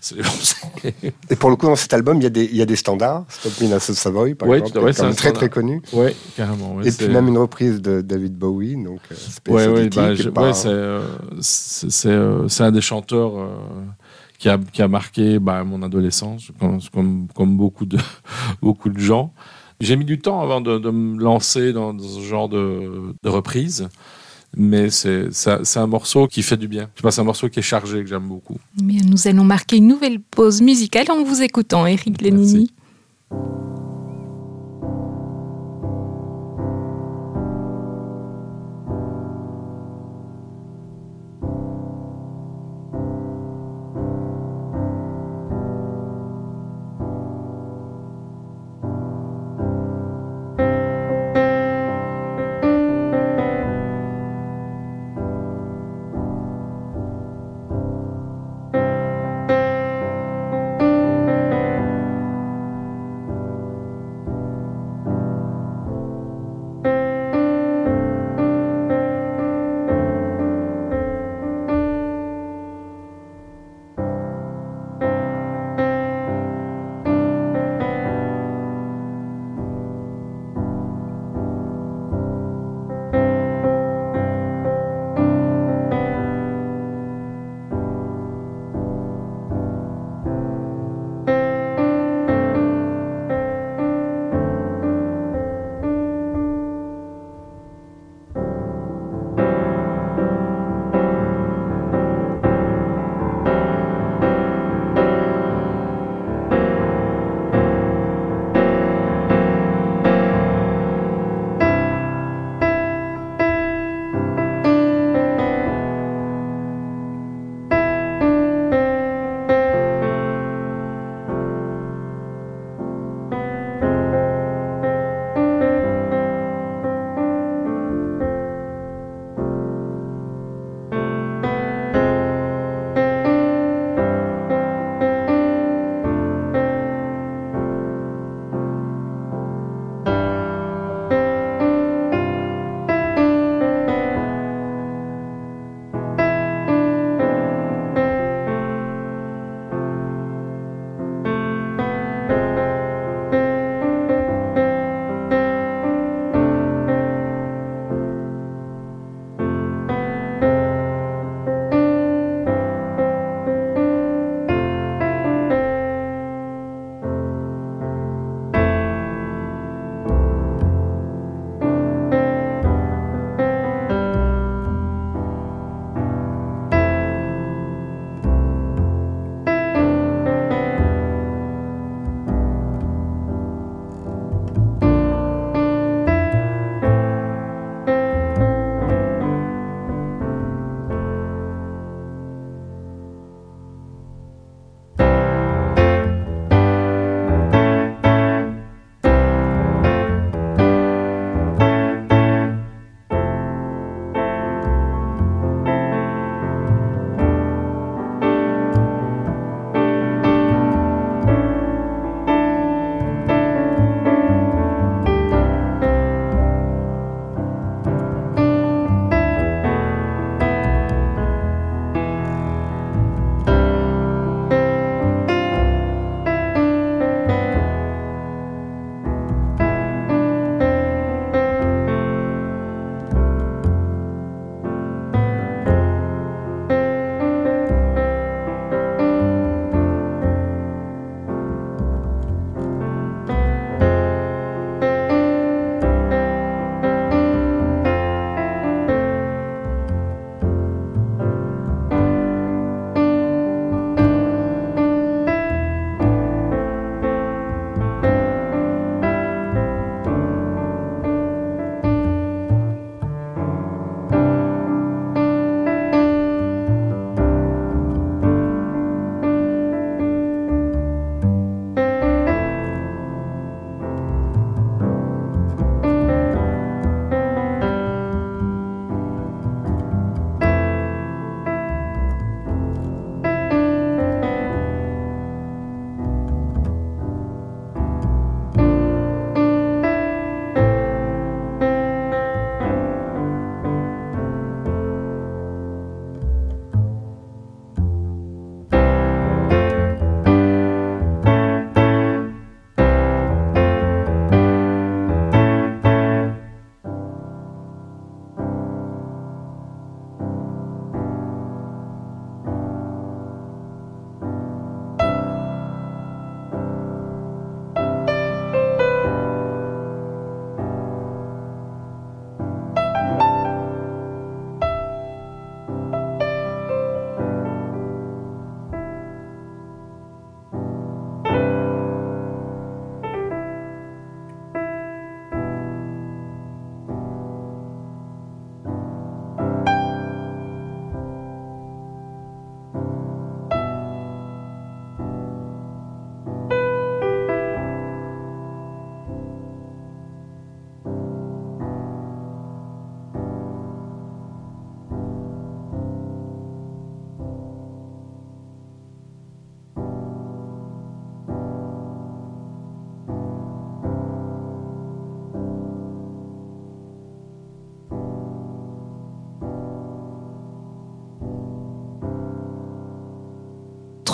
C'est les bons élèves. Et pour le coup, dans cet album, il y a des, il y a des standards. Stop Me Savoy, par exemple, ouais, c'est très très connu. Oui, carrément. Et puis même une reprise de David Bowie, donc euh, bah, euh, c'est euh, un des chanteurs qui, a, qui a marqué bah, mon adolescence, comme, comme, comme, beaucoup, de, [laughs] beaucoup de gens. J'ai mis du temps avant de, de me lancer dans, ce genre de, de reprise mais c'est un morceau qui fait du bien. C'est un morceau qui est chargé, que j'aime beaucoup. Bien, nous allons marquer une nouvelle pause musicale en vous écoutant, Eric Lenini.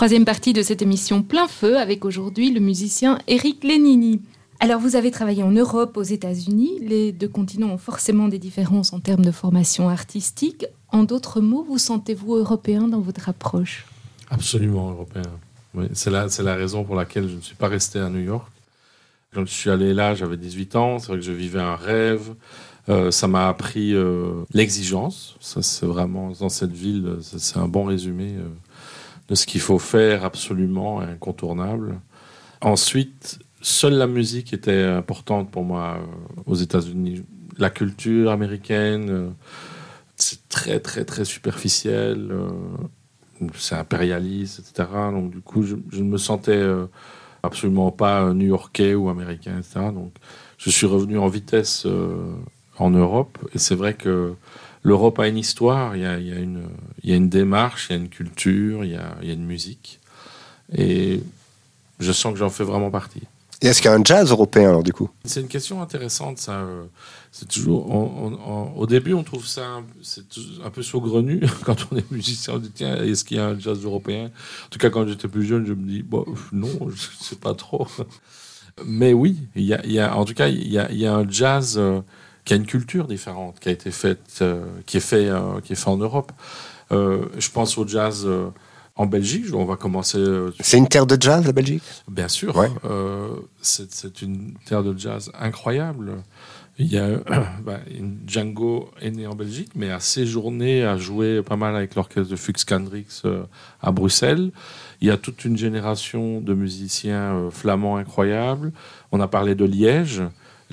Troisième partie de cette émission Plein Feu avec aujourd'hui le musicien Eric Lenini. Alors vous avez travaillé en Europe, aux États-Unis. Les deux continents ont forcément des différences en termes de formation artistique. En d'autres mots, vous sentez-vous européen dans votre approche? Absolument européen. c'est la, raison pour laquelle je ne suis pas resté à New York. Quand je suis allé là, j'avais 18 ans. C'est vrai que je vivais un rêve. Euh, ça m'a appris euh, l'exigence. Ça, c'est vraiment dans cette ville, c'est un bon résumé euh, de ce qu'il faut faire absolument incontournable. Ensuite, seule la musique était importante pour moi aux États-Unis. La culture américaine, c'est très très très superficiel. c'est impérialiste, etc. Donc du coup, je, je ne me sentais absolument pas new-yorkais ou américain, etc. Donc je suis revenu en vitesse en Europe. Et c'est vrai que l'Europe a une histoire, il y a, une, il une démarche, il y a une culture, il y a, une musique. Et je sens que j'en fais vraiment partie. Et est-ce qu'il y a un jazz européen alors du coup C'est une question intéressante ça. C'est toujours au début on trouve ça c'est un peu saugrenu quand on est musicien. On dit tiens est-ce qu'il y a un jazz européen En tout cas quand j'étais plus jeune je me dis bon non je sais pas trop. Mais oui il y a, en tout cas il y a, il y a un jazz euh, qui a une culture différente, qui a été faite, euh, qui est fait, euh, qui est fait en Europe. Euh, je pense au jazz en Belgique. On va commencer. C'est une terre de jazz, la Belgique? Bien sûr. c'est une terre de jazz incroyable. Il y a [coughs] bah, Django est né en Belgique, mais a séjourné, a joué pas mal avec l'orchestre de Fux Kendricks à Bruxelles. Il y a toute une génération de musiciens flamands incroyables. On a parlé de Liège.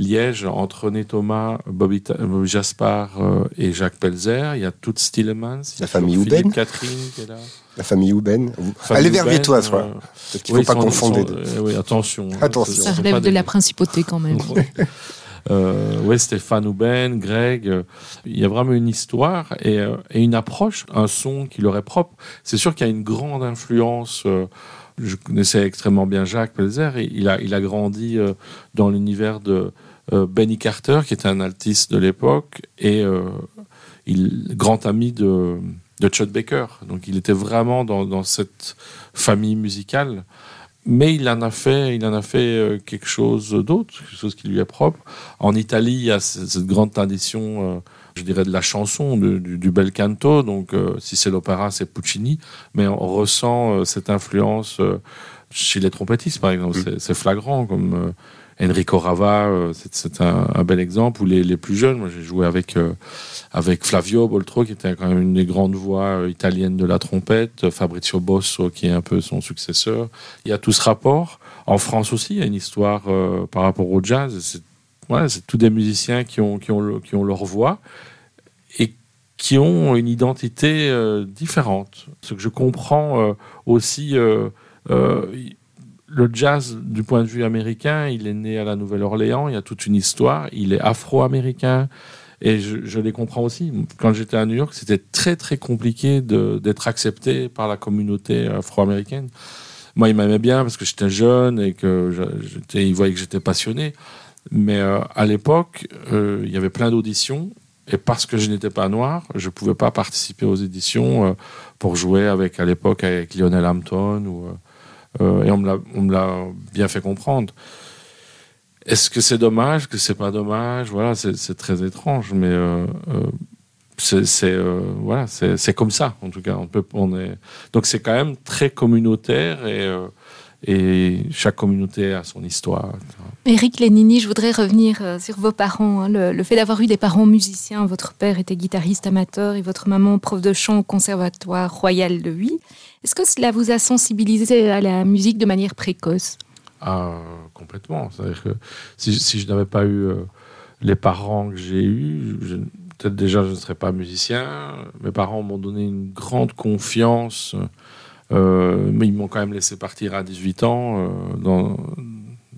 Liège, entre René Thomas, Bobby, Jaspar euh, et Jacques Pelzer. Il y a toute Stillemans. La famille Houben. Catherine qui est là. La famille Houben. Elle est verviétoise, quoi. Euh, il ne faut pas confondre. Euh, oui, attention. attention. Ça relève de la principauté quand même. [laughs] oui, Stéphane Houben, Greg. Il y a vraiment une histoire et, et, une approche, un son qui leur est propre. C'est sûr qu'il y a une grande influence je connaissais extrêmement bien Jacques Pelzer. Et il, a, il a grandi dans l'univers de, euh, Benny Carter, qui était un altiste de l'époque, et euh, il, grand ami de, de Chad Baker. Donc il était vraiment dans, cette famille musicale. Mais il en a fait, il en a fait euh, quelque chose d'autre, quelque chose qui lui est propre. En Italie, il y a cette, grande tradition, je dirais, de la chanson, du, bel canto. Donc, si c'est l'opéra, c'est Puccini. Mais on ressent cette influence chez les trompettistes, par exemple. Mm. C'est flagrant, comme Enrico Rava, euh, c'est un, bel exemple. Ou les, plus jeunes, moi j'ai joué avec, euh, avec Flavio Boltro, qui était quand même une des grandes voix euh, italiennes de la trompette, Fabrizio Bosso, qui est un peu son successeur. Il y a tout ce rapport. En France aussi, il y a une histoire par rapport au jazz. C'est tous des musiciens qui, ont qui ont leur voix et qui ont une identité différente. Ce que je comprends aussi, le jazz, du point de vue américain, il est né à la Nouvelle-Orléans, il y a toute une histoire, il est afro-américain, et je, les comprends aussi. Quand j'étais à New York, c'était très très compliqué d'être accepté par la communauté afro-américaine. Moi, il m'aimait bien parce que j'étais jeune et que il voyait que j'étais passionné. Mais euh, à l'époque, euh, il y avait plein d'auditions. Et parce que je n'étais pas noir, je ne pouvais pas participer aux éditions euh, pour jouer avec, à l'époque, avec Lionel Hampton ou euh, et on me l'a bien fait comprendre. Est-ce que c'est dommage que c'est pas dommage? Voilà, c'est très étrange, mais euh, euh, c'est voilà, c'est comme ça en tout cas. On peut, on est donc c'est quand même très communautaire et et chaque communauté a son histoire. Éric Lénini, je voudrais revenir sur vos parents. Hein. Le, le, fait d'avoir eu des parents musiciens, votre père était guitariste amateur et votre maman prof de chant au Conservatoire Royal de Huy. Est-ce que cela vous a sensibilisé à la musique de manière précoce? Ah, Complètement. C'est-à-dire que si, je n'avais pas eu euh, les parents que j'ai eus, peut-être déjà je ne serais pas musicien. Mes parents m'ont donné une grande confiance, euh, mais ils m'ont quand même laissé partir à 18 ans, euh,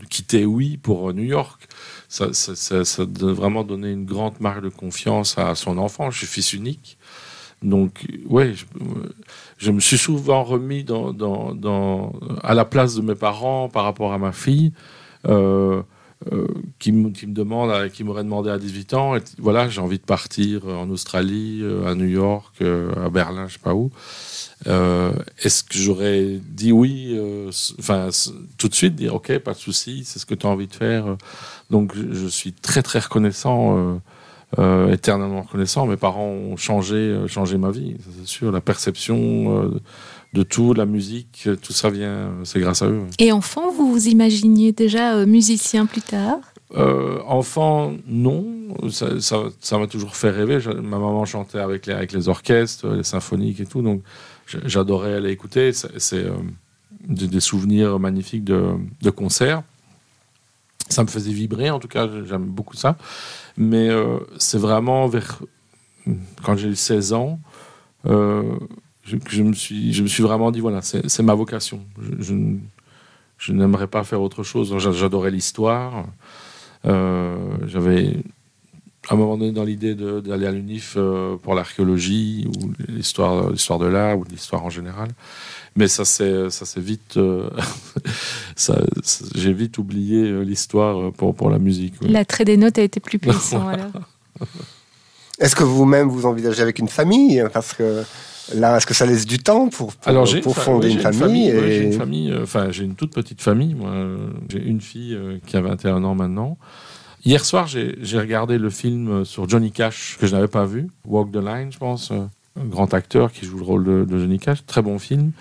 quitter oui pour New York. Ça, ça, ça, vraiment donné une grande marque de confiance à son enfant. Je suis fils unique. Donc, ouais, je, me suis souvent remis à la place de mes parents par rapport à ma fille. Euh, euh, qui, me, demande, euh, qui m'aurait demandé à 18 ans, voilà, j'ai envie de partir en Australie, à New York, à Berlin, je sais pas où. Est-ce que j'aurais dit oui, enfin tout de suite dire ok, pas de souci, c'est ce que tu as envie de faire. Donc je suis très très reconnaissant. éternellement reconnaissant. Mes parents ont changé, changé ma vie, c'est sûr. La perception de tout, la musique, tout ça vient, c'est grâce à eux. Et enfant, vous vous imaginiez déjà euh, musicien plus tard? Euh, enfant, non. Ça m'a toujours fait rêver. ma maman chantait avec les, avec les orchestres, les symphoniques et tout. Donc, j'adorais aller écouter. C'est euh, des, souvenirs magnifiques de, de, concerts. Ça me faisait vibrer, en tout cas, j'aime beaucoup ça. Mais c'est vraiment vers. Quand j'ai eu 16 ans, je, me suis, je me suis vraiment dit, voilà, c'est ma vocation. Je, je, n'aimerais pas faire autre chose. J'adorais l'histoire. Euh, j'avais à un moment donné dans l'idée d'aller à l'UNIF euh, pour l'archéologie ou l'histoire de l'art ou l'histoire en général. Mais ça s'est vite, euh, [laughs] j'ai vite oublié l'histoire pour, pour la musique. L'attrait des notes a été plus [laughs] puissant alors. Est-ce que vous-même vous envisagez avec une famille? Parce que Là, est-ce que ça laisse du temps pour, pour, fonder une, famille, J'ai une famille, euh, enfin, j'ai une toute petite famille. Moi, j'ai une fille euh, qui a 21 ans maintenant. Hier soir, j'ai regardé le film euh, sur Johnny Cash que je n'avais pas vu, Walk the Line, je pense, un grand acteur qui joue le rôle de, Johnny Cash, très bon film,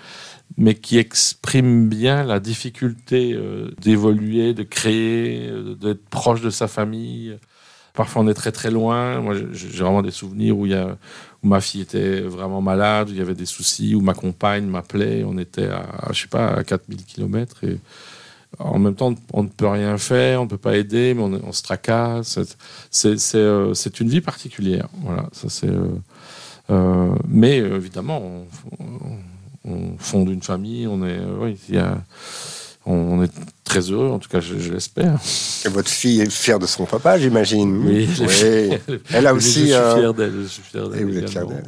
mais qui exprime bien la difficulté d'évoluer, de créer, d'être proche de sa famille. Parfois, on est très très loin. Moi, j'ai vraiment des souvenirs où il y a où ma fille était vraiment malade, où il y avait des soucis, où ma compagne m'appelait, on était à, je sais pas, à 4000 km et en même temps, on ne peut rien faire, on ne peut pas aider, mais on, se tracasse. Euh, c'est une vie particulière. Voilà, ça c'est. Euh, euh, mais évidemment, on, on, fonde une famille, on est. on est très heureux, en tout cas, je, l'espère. Et votre fille est fière de son papa, j'imagine. Oui, elle a aussi. Je suis fier d'elle.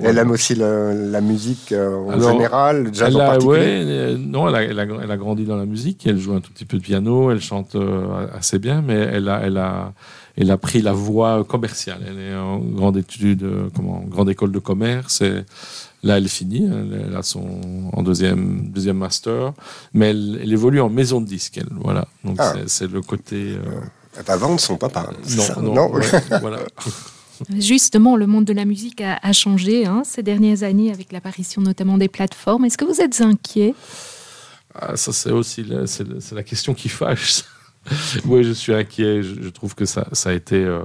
Elle aime aussi la musique euh, en général, le jazz en particulier. non, elle a, elle, a, grandi dans la musique. Elle joue un tout petit peu de piano. Elle chante euh, assez bien, mais elle a, elle a, elle a pris la voie commerciale. Elle est en grande étude, euh, comment, grande école de commerce. Et Là, elle finit, hein, elle a son en deuxième deuxième master, mais elle, évolue en maison de disque. Elle, voilà, donc ah. c'est le côté. Euh... Elle va vendre son papa. Non, non, non. [laughs] voilà. Justement, le monde de la musique a, changé hein, ces dernières années avec l'apparition notamment des plateformes. Est-ce que vous êtes inquiet? Ah, Ça, c'est aussi la, c'est la question qui fâche. [laughs] oui, je suis inquiet. Je, trouve que ça, ça a été. Euh,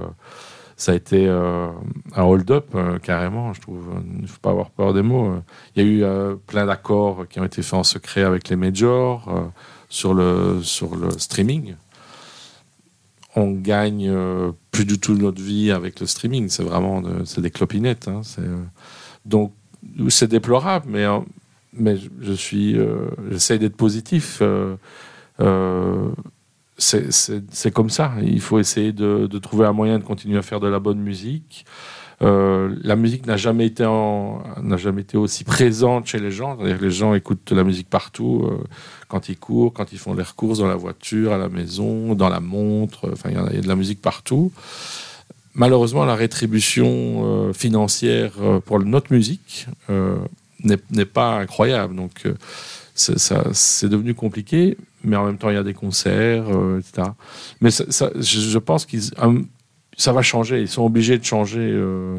ça a été euh, un hold-up euh, carrément, je trouve. Il ne faut pas avoir peur des mots. Il y a eu euh, plein d'accords qui ont été faits en secret avec les majors sur, le, sur le streaming. On gagne plus du tout notre vie avec le streaming. C'est vraiment c'est des clopinettes. Hein. donc c'est déplorable, mais, mais je suis, j'essaie d'être positif c'est comme ça. Il faut essayer de, trouver un moyen de continuer à faire de la bonne musique. Euh, la musique n'a jamais été aussi présente chez les gens. les gens écoutent la musique partout, euh, quand ils courent, quand ils font leurs courses, dans la voiture, à la maison, dans la montre. Enfin, il y, a de la musique partout. Malheureusement, la rétribution euh, financière pour notre musique n'est pas incroyable. Donc c'est devenu compliqué, mais en même temps, il y a des concerts, euh, etc. Mais je, pense que euh, ça va changer. Ils sont obligés de changer, euh,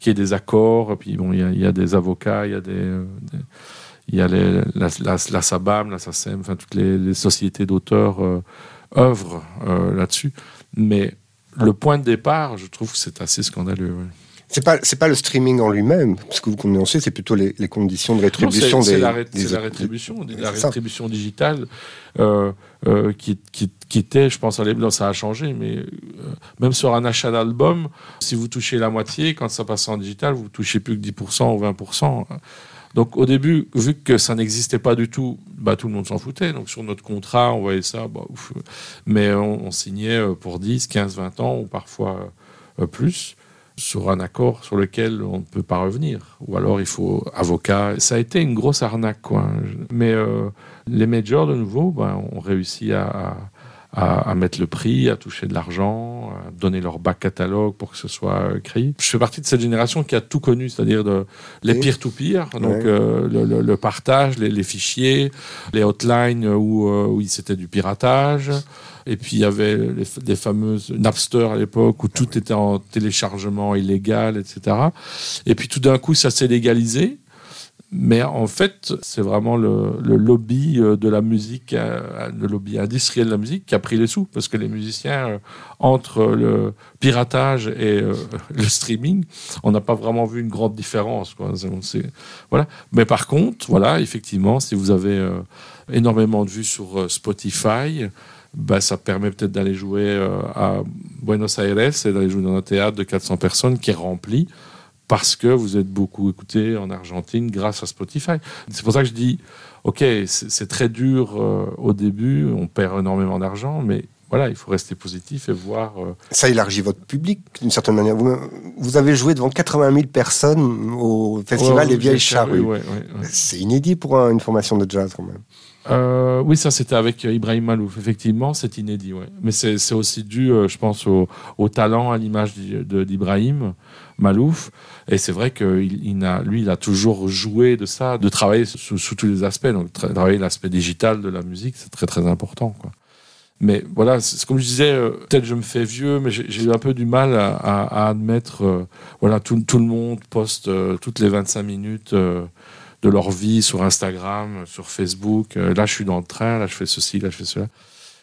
qu'il y ait des accords. Puis bon, il y, a, des avocats, il y a des, il y a la, la, SABAM, la SACEM, enfin toutes les, sociétés d'auteurs œuvrent là-dessus. Mais le point de départ, je trouve que c'est assez scandaleux. C'est pas c'est pas le streaming en lui-même, ce que vous connaissez, c'est plutôt les, conditions de rétribution C'est la, rétribution, la rétribution digitale euh, euh, qui, qui, qui, était, je pense, à l'époque, ça a changé, mais euh, même sur un achat d'album, si vous touchez la moitié, quand ça passe en digital, vous touchez plus que 10% ou 20%. Donc au début, vu que ça n'existait pas du tout, bah, tout le monde s'en foutait. Donc sur notre contrat, on voyait ça, bah, ouf. mais on, on, signait pour 10, 15, 20 ans ou parfois plus sur un accord sur lequel on ne peut pas revenir. Ou alors il faut avocat. Ça a été une grosse arnaque. Quoi. Mais euh, les majors, de nouveau, ben, ont réussi à, à, mettre le prix, à toucher de l'argent, à donner leur bac catalogue pour que ce soit écrit. Je fais partie de cette génération qui a tout connu, c'est-à-dire de, les peer-to-peer, donc euh, le, partage, les, fichiers, les hotlines où, euh, où c'était du piratage. Et puis il y avait les, les fameuses Napster à l'époque où tout était en téléchargement illégal, etc. Et puis tout d'un coup, ça s'est légalisé. Mais en fait, c'est vraiment le, lobby euh, de la musique, euh, le lobby industriel de la musique qui a pris les sous. Parce que les musiciens, euh, entre le piratage et [laughs] le streaming, on n'a pas vraiment vu une grande différence. Voilà. Mais par contre, voilà, effectivement, si vous avez énormément de vues sur Spotify, bah, ça permet peut-être d'aller jouer à Buenos Aires et d'aller jouer dans un théâtre de 400 personnes qui est rempli parce que vous êtes beaucoup écouté en Argentine grâce à Spotify. C'est pour ça que je dis, ok, c'est très dur euh, au début, on perd énormément d'argent, mais voilà, il faut rester positif et voir. Euh, ça élargit votre public d'une certaine manière. Vous, avez joué devant 80 000 personnes au festival Les Vieilles Charrues. c'est inédit pour une formation de jazz quand même. Euh, oui, ça c'était avec Ibrahim Malouf. Effectivement, c'est inédit. Ouais. Mais c'est aussi dû, je pense, au, au talent, à l'image d'Ibrahim Malouf. Et c'est vrai que il, a, lui, il a toujours joué de ça, de travailler sous, tous les aspects. Donc, travailler l'aspect digital de la musique, c'est très, très important. Quoi. Mais voilà, c'est comme je disais, euh, peut-être je me fais vieux, mais j'ai eu un peu du mal à, admettre. Euh, voilà, tout, tout, le monde poste euh, toutes les 25 minutes de leur vie sur Instagram, sur Facebook. là, je suis dans le train, là, je fais ceci, là, je fais cela.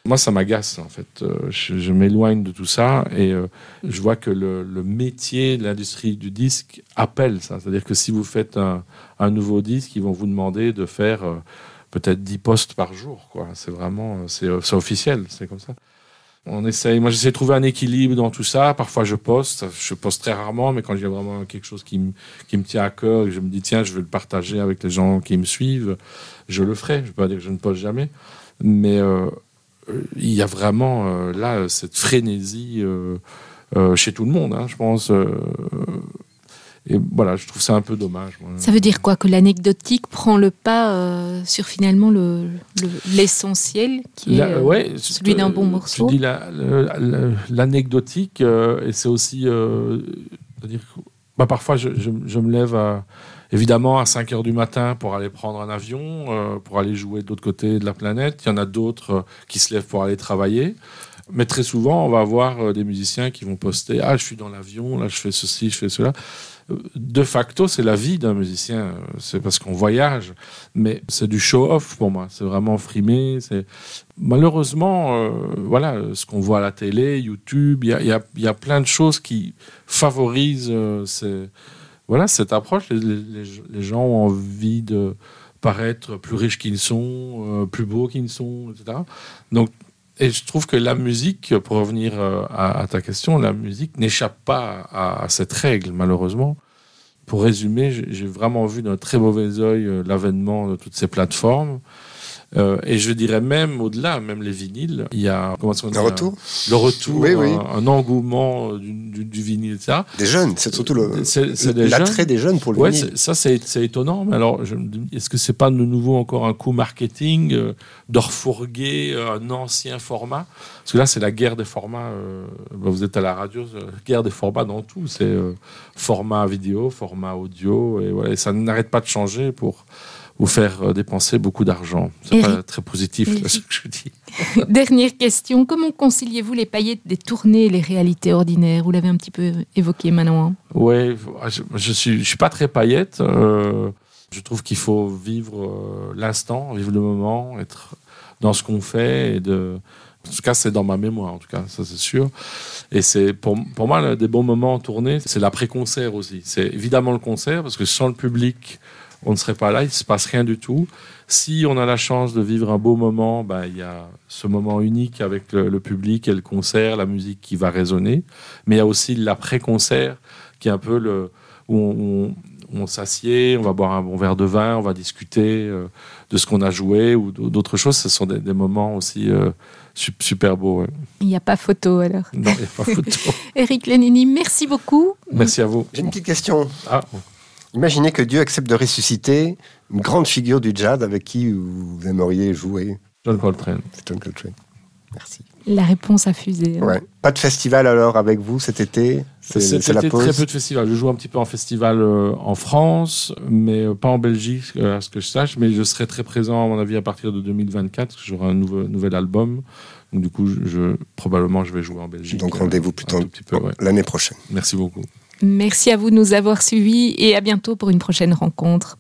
Moi, ça m'agace, en fait. Euh, je, m'éloigne de tout ça et euh, je vois que le, métier de l'industrie du disque appelle ça. C'est-à-dire que si vous faites un, nouveau disque, ils vont vous demander de faire euh, peut-être 10 postes par jour. C'est vraiment, c'est, officiel, c'est comme ça. On essaye, moi j'essaie de trouver un équilibre dans tout ça. Parfois je poste, je poste très rarement, mais quand j'ai vraiment quelque chose qui me, tient à cœur et je me dis tiens, je veux le partager avec les gens qui me suivent, je le ferai. Je ne peux pas dire que je ne poste jamais. Mais il y a vraiment euh, là cette frénésie euh, euh, chez tout le monde, hein, je pense. et voilà, je trouve ça un peu dommage. Ça veut dire quoi Que l'anecdotique prend le pas sur finalement l'essentiel, le, qui est celui d'un bon morceau? Je dis l'anecdotique, et c'est aussi. dire bah, parfois, je, je, me lève à évidemment à 5 heures du matin pour aller prendre un avion, euh, pour aller jouer de l'autre côté de la planète. Il y en a d'autres euh, qui se lèvent pour aller travailler. Mais très souvent, on va avoir euh, des musiciens qui vont poster Ah, je suis dans l'avion, là, je fais ceci, je fais cela. De facto, c'est la vie d'un musicien. C'est parce qu'on voyage. Mais c'est du show-off pour moi. C'est vraiment frimé. Malheureusement, voilà, ce qu'on voit à la télé, YouTube, il y a, plein de choses qui favorisent ces voilà, cette approche, les, gens ont envie de paraître plus riches qu'ils sont, euh, plus beaux qu'ils sont, etc. Donc, et je trouve que la musique, pour revenir euh, à, ta question, la musique n'échappe pas à, cette règle, malheureusement. Pour résumer, j'ai vraiment vu d'un très mauvais œil euh, l'avènement de toutes ces plateformes. Euh, et je dirais même au-delà, même les vinyles, il y a comment le retour, le retour, Un, engouement du, du, vinyle, etc. Des jeunes, c'est surtout l'attrait des jeunes pour le ouais, vinyle. Ça, c'est étonnant. Mais alors, est-ce que c'est pas de nouveau encore un coup marketing euh, d'orfourguer euh, un ancien format? Parce que là, c'est la guerre des formats. Bah, vous êtes à la radio, guerre des formats dans tout. C'est format vidéo, format audio, et voilà, et ça n'arrête pas de changer pour vous faire euh, dépenser beaucoup d'argent. C'est pas très positif ce que je dis. [laughs] Dernière question, comment conciliez-vous les paillettes des tournées et les réalités ordinaires? Vous l'avez un petit peu évoqué maintenant. Oui, je, je suis je suis pas très paillette. Euh, je trouve qu'il faut vivre euh, l'instant, vivre le moment, être dans ce qu'on fait et de en tout cas, c'est dans ma mémoire, en tout cas, ça c'est sûr. Et c'est pour, pour moi, des bons moments en tournée, c'est l'après-concert aussi. C'est évidemment le concert, parce que sans le public, on ne serait pas là, il ne se passe rien du tout. Si on a la chance de vivre un beau moment, bah, il y a ce moment unique avec le, public et le concert, la musique qui va résonner. Mais il y a aussi l'après-concert qui est un peu le, où on, s'assied, on va boire un bon verre de vin, on va discuter euh, de ce qu'on a joué ou d'autres choses. Ce sont des, moments aussi euh, super beaux. Il n'y a pas photo alors. Non, il n'y a pas photo. [laughs] Eric Lenini, merci beaucoup. Merci à vous. J'ai une petite question. Ah. Imaginez que Dieu accepte de ressusciter une grande figure du jazz avec qui vous aimeriez jouer. John Coltrane. John Coltrane. Merci. La réponse a fusé. Ouais. Pas de festival alors avec vous cet été? C'est la pause? très peu de festivals. Je joue un petit peu en festival euh, en France, mais euh, pas en Belgique, euh, à ce que je sache. Mais je serai très présent, à mon avis, à partir de 2024, parce que j'aurai un nouveau, nouvel album. Donc, du coup, je, je- probablement, je vais jouer en Belgique. Donc rendez-vous plutôt ouais. l'année prochaine. Merci beaucoup. Merci à vous de nous avoir suivis et à bientôt pour une prochaine rencontre.